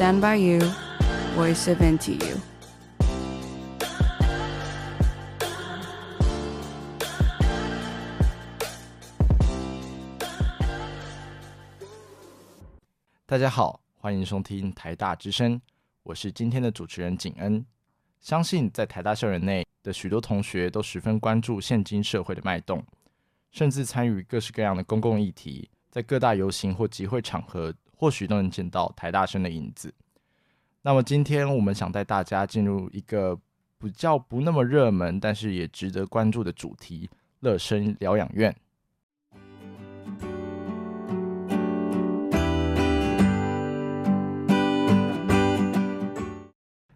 Stand by you, voice of NTU。大家好，欢迎收听台大之声，我是今天的主持人景恩。相信在台大校园内的许多同学都十分关注现今社会的脉动，甚至参与各式各样的公共议题，在各大游行或集会场合。或许都能见到台大生的影子。那么今天我们想带大家进入一个比较不那么热门，但是也值得关注的主题——乐生疗养院。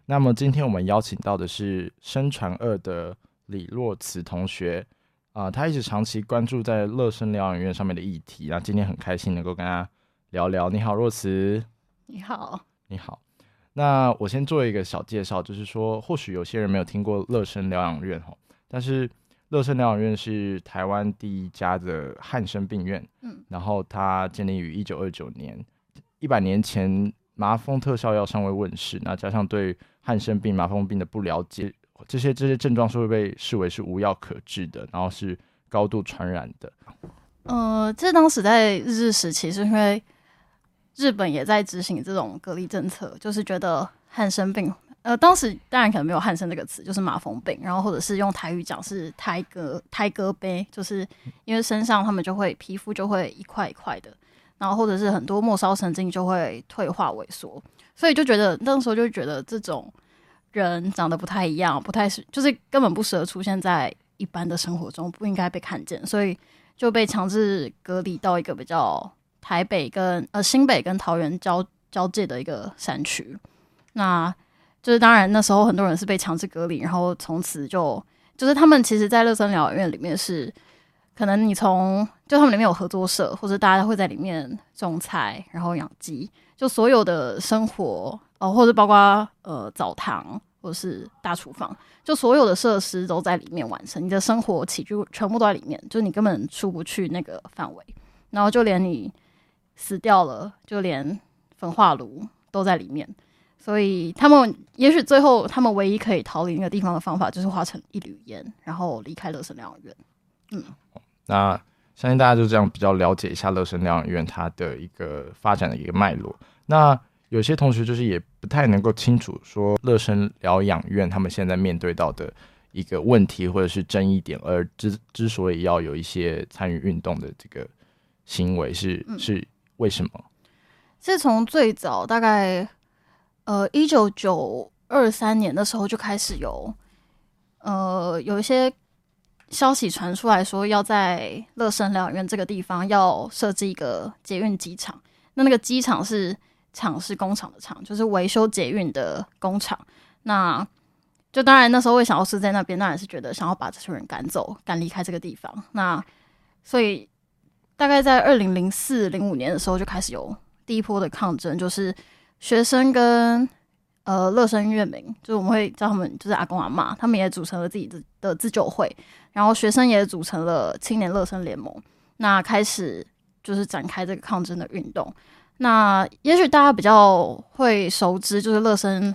那么今天我们邀请到的是生传二的李洛慈同学啊、他一直长期关注在乐生疗养院上面的议题，然后今天很开心能够跟他。聊聊，你好，若慈。你好，你好。那我先做一个小介绍，就是说，或许有些人没有听过乐生疗养院哈，但是乐生疗养院是台湾第一家的汉生病院，嗯，然后它建立于一九二九年，一百年前麻风特效药尚未问世，那加上对汉生病、麻风病的不了解，这些这些症状是会被视为是无药可治的，然后是高度传染的。呃，这当时在日治时期是因为。日本也在执行这种隔离政策，就是觉得汉生病，呃，当时当然可能没有汉生这个词，就是麻风病，然后或者是用台语讲是胎哥胎哥杯，就是因为身上他们就会皮肤就会一块一块的，然后或者是很多末梢神经就会退化萎缩，所以就觉得那时候就觉得这种人长得不太一样，不太是就是根本不适合出现在一般的生活中，不应该被看见，所以就被强制隔离到一个比较。台北跟呃新北跟桃园交交界的一个山区，那就是当然那时候很多人是被强制隔离，然后从此就就是他们其实，在乐生疗养院里面是可能你从就他们里面有合作社，或者大家会在里面种菜，然后养鸡，就所有的生活哦、呃，或者包括呃澡堂或者是大厨房，就所有的设施都在里面完成，你的生活起居全部都在里面，就你根本出不去那个范围，然后就连你。死掉了，就连焚化炉都在里面，所以他们也许最后他们唯一可以逃离那个地方的方法，就是化成一缕烟，然后离开乐生疗养院。嗯，那相信大家就这样比较了解一下乐生疗养院它的一个发展的一个脉络。那有些同学就是也不太能够清楚说乐生疗养院他们现在面对到的一个问题或者是争议点，而之之所以要有一些参与运动的这个行为是、嗯、是。为什么？是从最早大概呃一九九二三年的时候就开始有呃有一些消息传出来说，要在乐生疗养院这个地方要设置一个捷运机场。那那个机场是厂是工厂的厂，就是维修捷运的工厂。那就当然那时候会想要是在那边，当然是觉得想要把这群人赶走，赶离开这个地方。那所以。大概在二零零四零五年的时候就开始有第一波的抗争，就是学生跟呃乐生院民，就是我们会叫他们就是阿公阿嬷，他们也组成了自己的的自救会，然后学生也组成了青年乐生联盟，那开始就是展开这个抗争的运动。那也许大家比较会熟知，就是乐生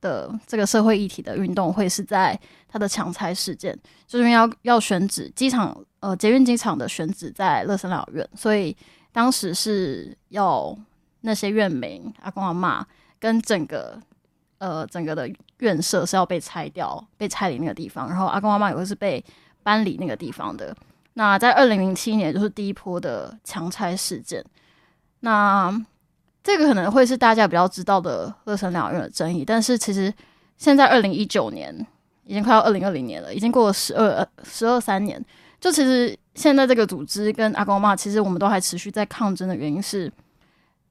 的这个社会议题的运动会是在他的强拆事件，就是因为要要选址机场。呃，捷运机场的选址在乐生疗养院，所以当时是要那些院民阿公阿嬷跟整个呃整个的院舍是要被拆掉，被拆离那个地方，然后阿公阿嬷也会是被搬离那个地方的。那在二零零七年就是第一波的强拆事件，那这个可能会是大家比较知道的乐生疗养院的争议，但是其实现在二零一九年已经快要二零二零年了，已经过了十二十二三年。就其实现在这个组织跟阿公阿嬷，其实我们都还持续在抗争的原因是，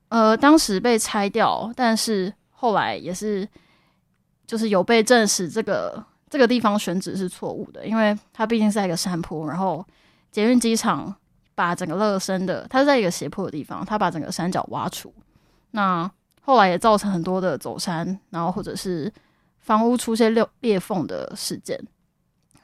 呃，当时被拆掉，但是后来也是，就是有被证实这个这个地方选址是错误的，因为它毕竟是在一个山坡，然后捷运机场把整个乐生的，它是在一个斜坡的地方，它把整个山脚挖除，那后来也造成很多的走山，然后或者是房屋出现裂裂缝的事件，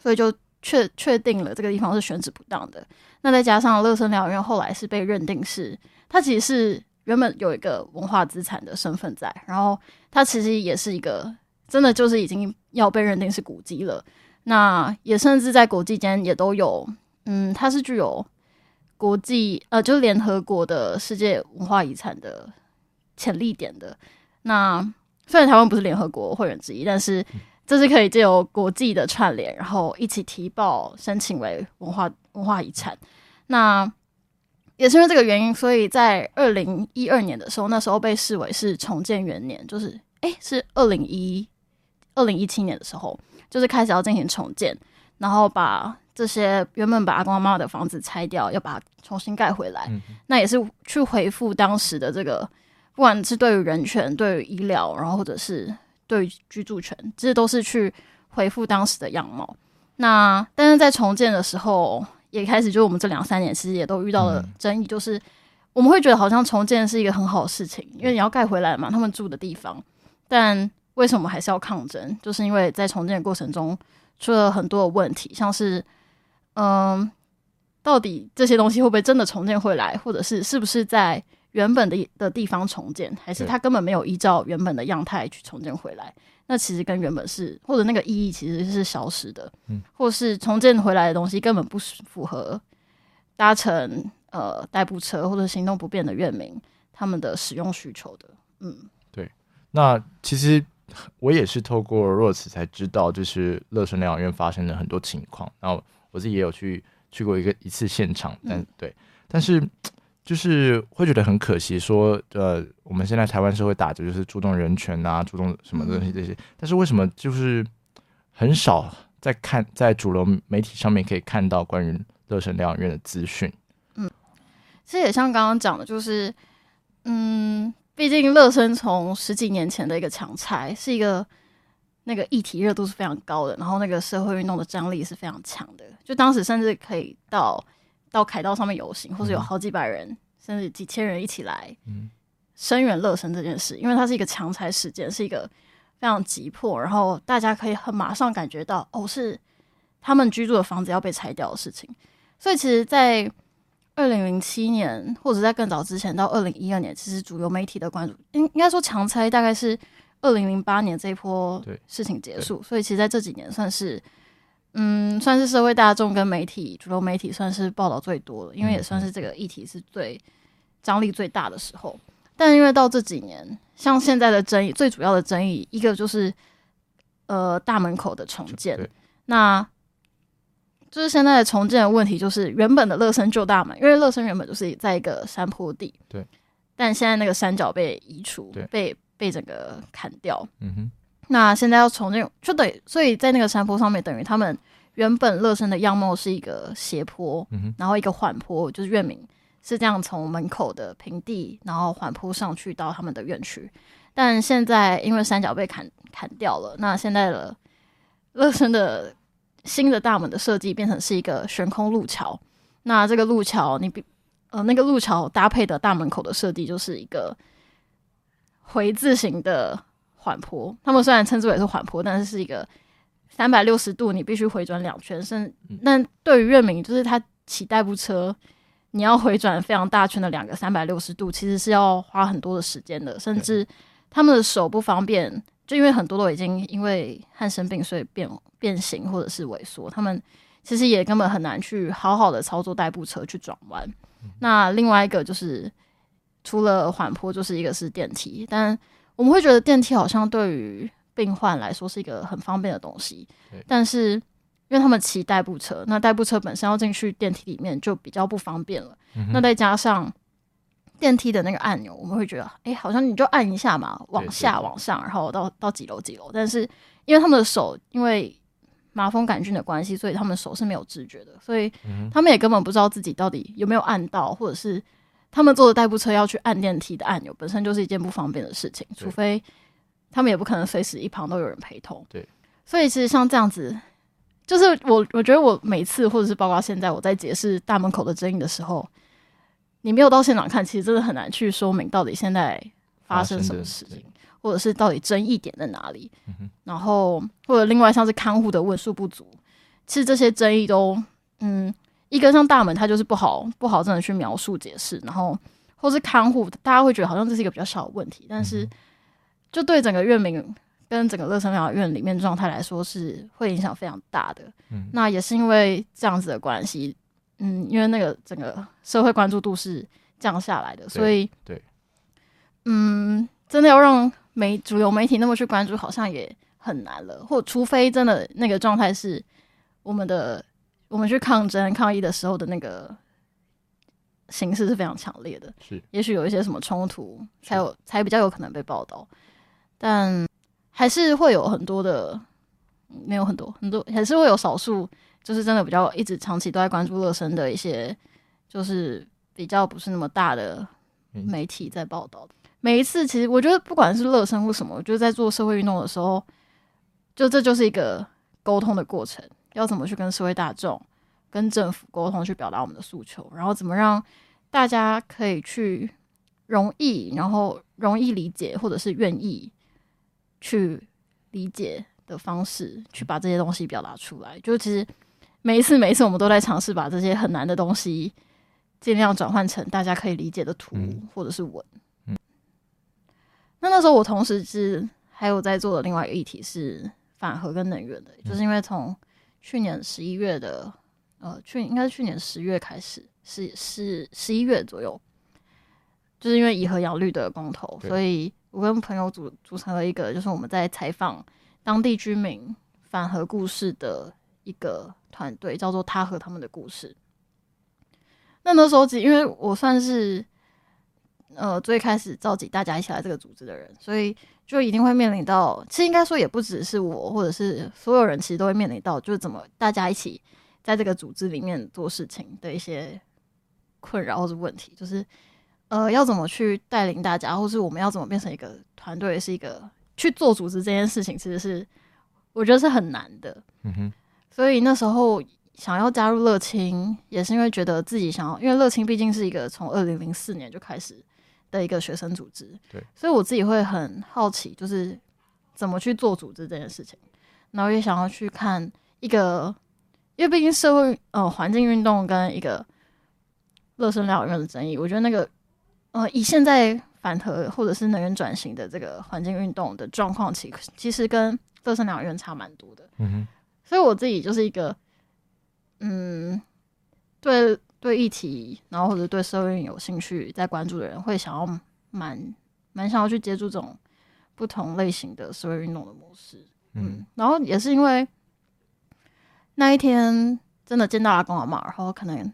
所以就。确确定了这个地方是选址不当的，那再加上乐生疗养院后来是被认定是它其实是原本有一个文化资产的身份在，然后它其实也是一个真的就是已经要被认定是古迹了。那也甚至在国际间也都有，嗯，它是具有国际呃，就是联合国的世界文化遗产的潜力点的。那虽然台湾不是联合国会员之一，但是这是可以借由国际的串联，然后一起提报申请为文化文化遗产。那也是因为这个原因，所以在二零一二年的时候，那时候被视为是重建元年，就是诶，是二零一二零一七年的时候。就是开始要进行重建，然后把这些原本把阿公阿妈的房子拆掉，要把它重新盖回来。嗯、那也是去回复当时的这个，不管是对于人权、对于医疗，然后或者是对于居住权，这些都是去回复当时的样貌。那但是在重建的时候，也开始就我们这两三年其实也都遇到了争议，嗯、就是我们会觉得好像重建是一个很好的事情，因为你要盖回来嘛，他们住的地方，但。为什么还是要抗争？就是因为在重建的过程中出了很多的问题，像是，嗯，到底这些东西会不会真的重建回来，或者是是不是在原本的的地方重建，还是它根本没有依照原本的样态去重建回来？那其实跟原本是或者那个意义其实是消失的，嗯，或是重建回来的东西根本不符合搭乘呃代步车或者行动不便的院民他们的使用需求的，嗯，对，那其实。我也是透过若此才知道，就是乐生疗养院发生了很多情况。然后我自己也有去去过一个一次现场，但、嗯、对，但是就是会觉得很可惜说，说呃，我们现在台湾社会打着就是注重人权啊，注重什么东西这些，嗯、但是为什么就是很少在看在主流媒体上面可以看到关于乐生疗养院的资讯？嗯，其实也像刚刚讲的，就是嗯。毕竟乐生从十几年前的一个强拆，是一个那个议题热度是非常高的，然后那个社会运动的张力是非常强的。就当时甚至可以到到凯道上面游行，或是有好几百人、嗯、甚至几千人一起来声援乐生这件事，因为它是一个强拆事件，是一个非常急迫，然后大家可以很马上感觉到哦，是他们居住的房子要被拆掉的事情。所以其实，在二零零七年，或者在更早之前，到二零一二年，其实主流媒体的关注，应应该说强拆大概是二零零八年这一波事情结束，所以其实在这几年算是，嗯，算是社会大众跟媒体主流媒体算是报道最多的，因为也算是这个议题是最张力最大的时候。但因为到这几年，像现在的争议，最主要的争议一个就是呃大门口的重建，那。就是现在的重建的问题，就是原本的乐生旧大门，因为乐生原本就是在一个山坡地，对，但现在那个山脚被移除，对，被被整个砍掉，嗯哼，那现在要从那种，就等于所以在那个山坡上面，等于他们原本乐生的样貌是一个斜坡，嗯，然后一个缓坡，就是院民是这样从门口的平地，然后缓坡上去到他们的院区，但现在因为山脚被砍砍掉了，那现在的乐生的。新的大门的设计变成是一个悬空路桥，那这个路桥你比呃那个路桥搭配的大门口的设计就是一个回字形的缓坡。他们虽然称之为是缓坡，但是是一个三百六十度，你必须回转两圈。甚，但对于院民，就是他骑代步车，你要回转非常大圈的两个三百六十度，其实是要花很多的时间的，甚至他们的手不方便。就因为很多都已经因为汗生病，所以变变形或者是萎缩，他们其实也根本很难去好好的操作代步车去转弯。嗯、那另外一个就是除了缓坡，就是一个是电梯，但我们会觉得电梯好像对于病患来说是一个很方便的东西。但是因为他们骑代步车，那代步车本身要进去电梯里面就比较不方便了。嗯、那再加上。电梯的那个按钮，我们会觉得，哎、欸，好像你就按一下嘛，往下、往上，然后到到几楼几楼。但是因为他们的手，因为麻风杆菌的关系，所以他们手是没有知觉的，所以他们也根本不知道自己到底有没有按到，或者是他们坐的代步车要去按电梯的按钮，本身就是一件不方便的事情。除非他们也不可能随时一旁都有人陪同。对，所以其实像这样子，就是我我觉得我每次，或者是包括现在我在解释大门口的争议的时候。你没有到现场看，其实真的很难去说明到底现在发生什么事情，或者是到底争议点在哪里。嗯、然后或者另外像是看护的问数不足，其实这些争议都，嗯，一个像大门，它就是不好不好真的去描述解释，然后或是看护，大家会觉得好像这是一个比较小的问题，但是就对整个院民跟整个乐生疗养院里面状态来说，是会影响非常大的。嗯，那也是因为这样子的关系，嗯，因为那个整个社会关注度是降下来的，所以对，嗯，真的要让媒主流媒体那么去关注，好像也很难了。或除非真的那个状态是我们的，我们去抗争抗议的时候的那个。形式是非常强烈的，是，也许有一些什么冲突，才有才比较有可能被报道，但还是会有很多的，没有很多很多，还是会有少数，就是真的比较一直长期都在关注乐生的一些，就是比较不是那么大的媒体。在报道。嗯、每一次，其实我觉得不管是乐生或什么，我觉得在做社会运动的时候，就这就是一个沟通的过程，要怎么去跟社会大众。跟政府沟通，去表达我们的诉求，然后怎么让大家可以去容易，然后容易理解，或者是愿意去理解的方式，去把这些东西表达出来。就其实每一次，每一次我们都在尝试把这些很难的东西，尽量转换成大家可以理解的图或者是文。嗯。那那时候我同时是还有在做的另外一个议题是反核跟能源的，就是因为从去年十一月的。呃，去应该是去年十月开始，是是十一月左右，就是因为以和养绿的公投，所以我跟朋友组组成了一个，就是我们在采访当地居民反核故事的一个团队，叫做他和他们的故事。那那时候，因为我算是呃最开始召集大家一起来这个组织的人，所以就一定会面临到，其实应该说也不只是我，或者是所有人，其实都会面临到，就是怎么大家一起。在这个组织里面做事情的一些困扰或者问题，就是呃，要怎么去带领大家，或是我们要怎么变成一个团队，是一个去做组织这件事情，其实是我觉得是很难的。嗯哼。所以那时候想要加入乐清，也是因为觉得自己想要，因为乐清毕竟是一个从二零零四年就开始的一个学生组织，对，所以我自己会很好奇，就是怎么去做组织这件事情，然后也想要去看一个。因为毕竟社会呃环境运动跟一个乐生疗养院的争议，我觉得那个呃以现在反核或者是能源转型的这个环境运动的状况，其其实跟乐生疗养院差蛮多的。嗯哼，所以我自己就是一个嗯对对议题，然后或者对社会有兴趣在关注的人，会想要蛮蛮想要去接触这种不同类型的社会运动的模式。嗯，嗯，然后也是因为。那一天真的见到阿公阿嬷，然后可能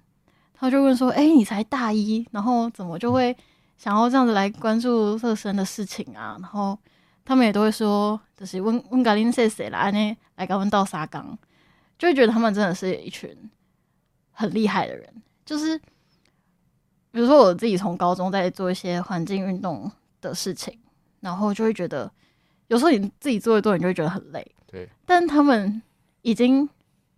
他就问说：“哎、欸，你才大一，然后怎么就会想要这样子来关注热身的事情啊？”然后他们也都会说：“就是问问咖喱谁谁来呢？来跟我们倒沙缸，就会觉得他们真的是一群很厉害的人。就是比如说我自己从高中在做一些环境运动的事情，然后就会觉得有时候你自己做一做，你就会觉得很累。对，但他们已经。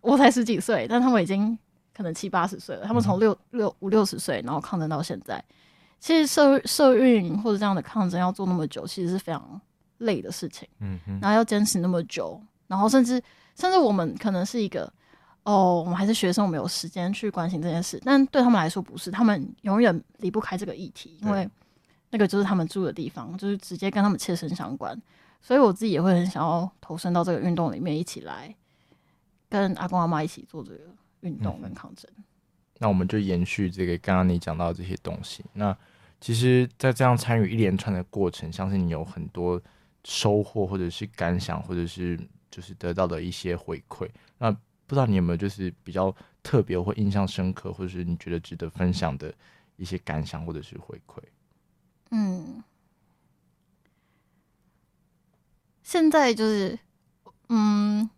我才十几岁，但他们已经可能七八十岁了。他们从六六五六十岁，然后抗争到现在。其实社社运或者这样的抗争要做那么久，其实是非常累的事情。嗯哼，然后要坚持那么久，然后甚至甚至我们可能是一个哦，我们还是学生，我们有时间去关心这件事。但对他们来说不是，他们永远离不开这个议题，因为那个就是他们住的地方，就是直接跟他们切身相关。所以我自己也会很想要投身到这个运动里面，一起来。跟阿公阿妈一起做这个运动跟抗争，那我们就延续这个刚刚你讲到这些东西。那其实，在这样参与一连串的过程，相信你有很多收获，或者是感想，或者是就是得到的一些回馈。那不知道你有没有就是比较特别或印象深刻，或者是你觉得值得分享的一些感想或者是回馈？嗯，现在就是嗯。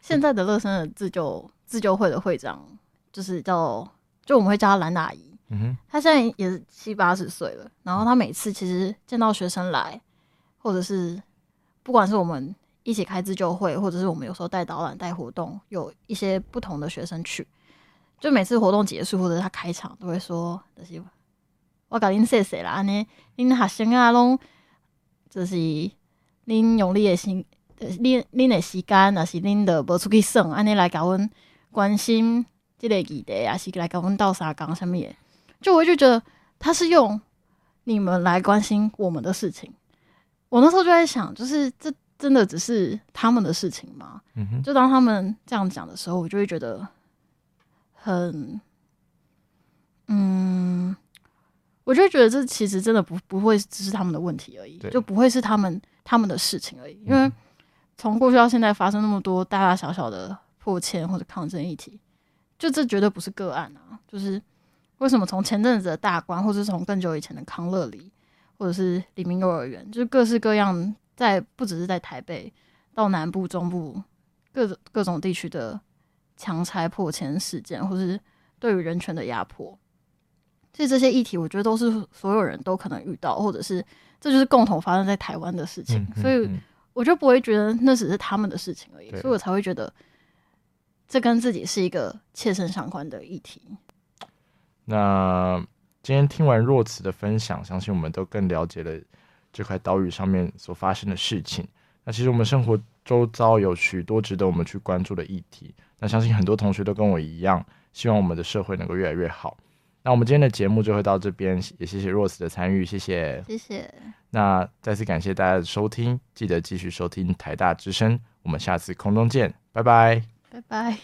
现在的乐生的自救自救会的会长，就是叫就我们会叫他蓝大姨。嗯哼，他现在也是七八十岁了。然后他每次其实见到学生来，或者是不管是我们一起开自救会，或者是我们有时候带导览带活动，有一些不同的学生去，就每次活动结束或者他开场都会说：“就是我甲恁谢谢啦，安尼恁学生啊，拢就是恁用力的心。”恁恁的时间，若是恁的无出去耍，安尼来甲阮关心即个议题，也是来甲阮斗相共啥物的，就我就觉得他是用你们来关心我们的事情。我那时候就在想，就是这真的只是他们的事情吗？嗯哼，就当他们这样讲的时候，我就会觉得很，嗯，我就觉得这其实真的不不会只是他们的问题而已，就不会是他们他们的事情而已。因为从过去到现在发生那么多大大小小的破迁或者抗争议题，就这绝对不是个案啊！就是为什么从前阵子的大关，或者是从更久以前的康乐里。或者是黎明幼儿园，就是各式各样，在不只是在台北，到南部、中部各种各种地区的强拆破迁事件，或是对于人权的压迫，所以这些议题，我觉得都是所有人都可能遇到，或者是这就是共同发生在台湾的事情，所以我就不会觉得那只是他们的事情而已，所以我才会觉得这跟自己是一个切身相关的议题。那。今天听完若慈的分享，相信我们都更了解了这块岛屿上面所发生的事情。那其实我们生活周遭有许多值得我们去关注的议题。那相信很多同学都跟我一样，希望我们的社会能够越来越好。那我们今天的节目就会到这边，也谢谢 Rose 的参与，谢谢，谢谢。那再次感谢大家的收听，记得继续收听台大之声，我们下次空中见，拜拜，拜拜。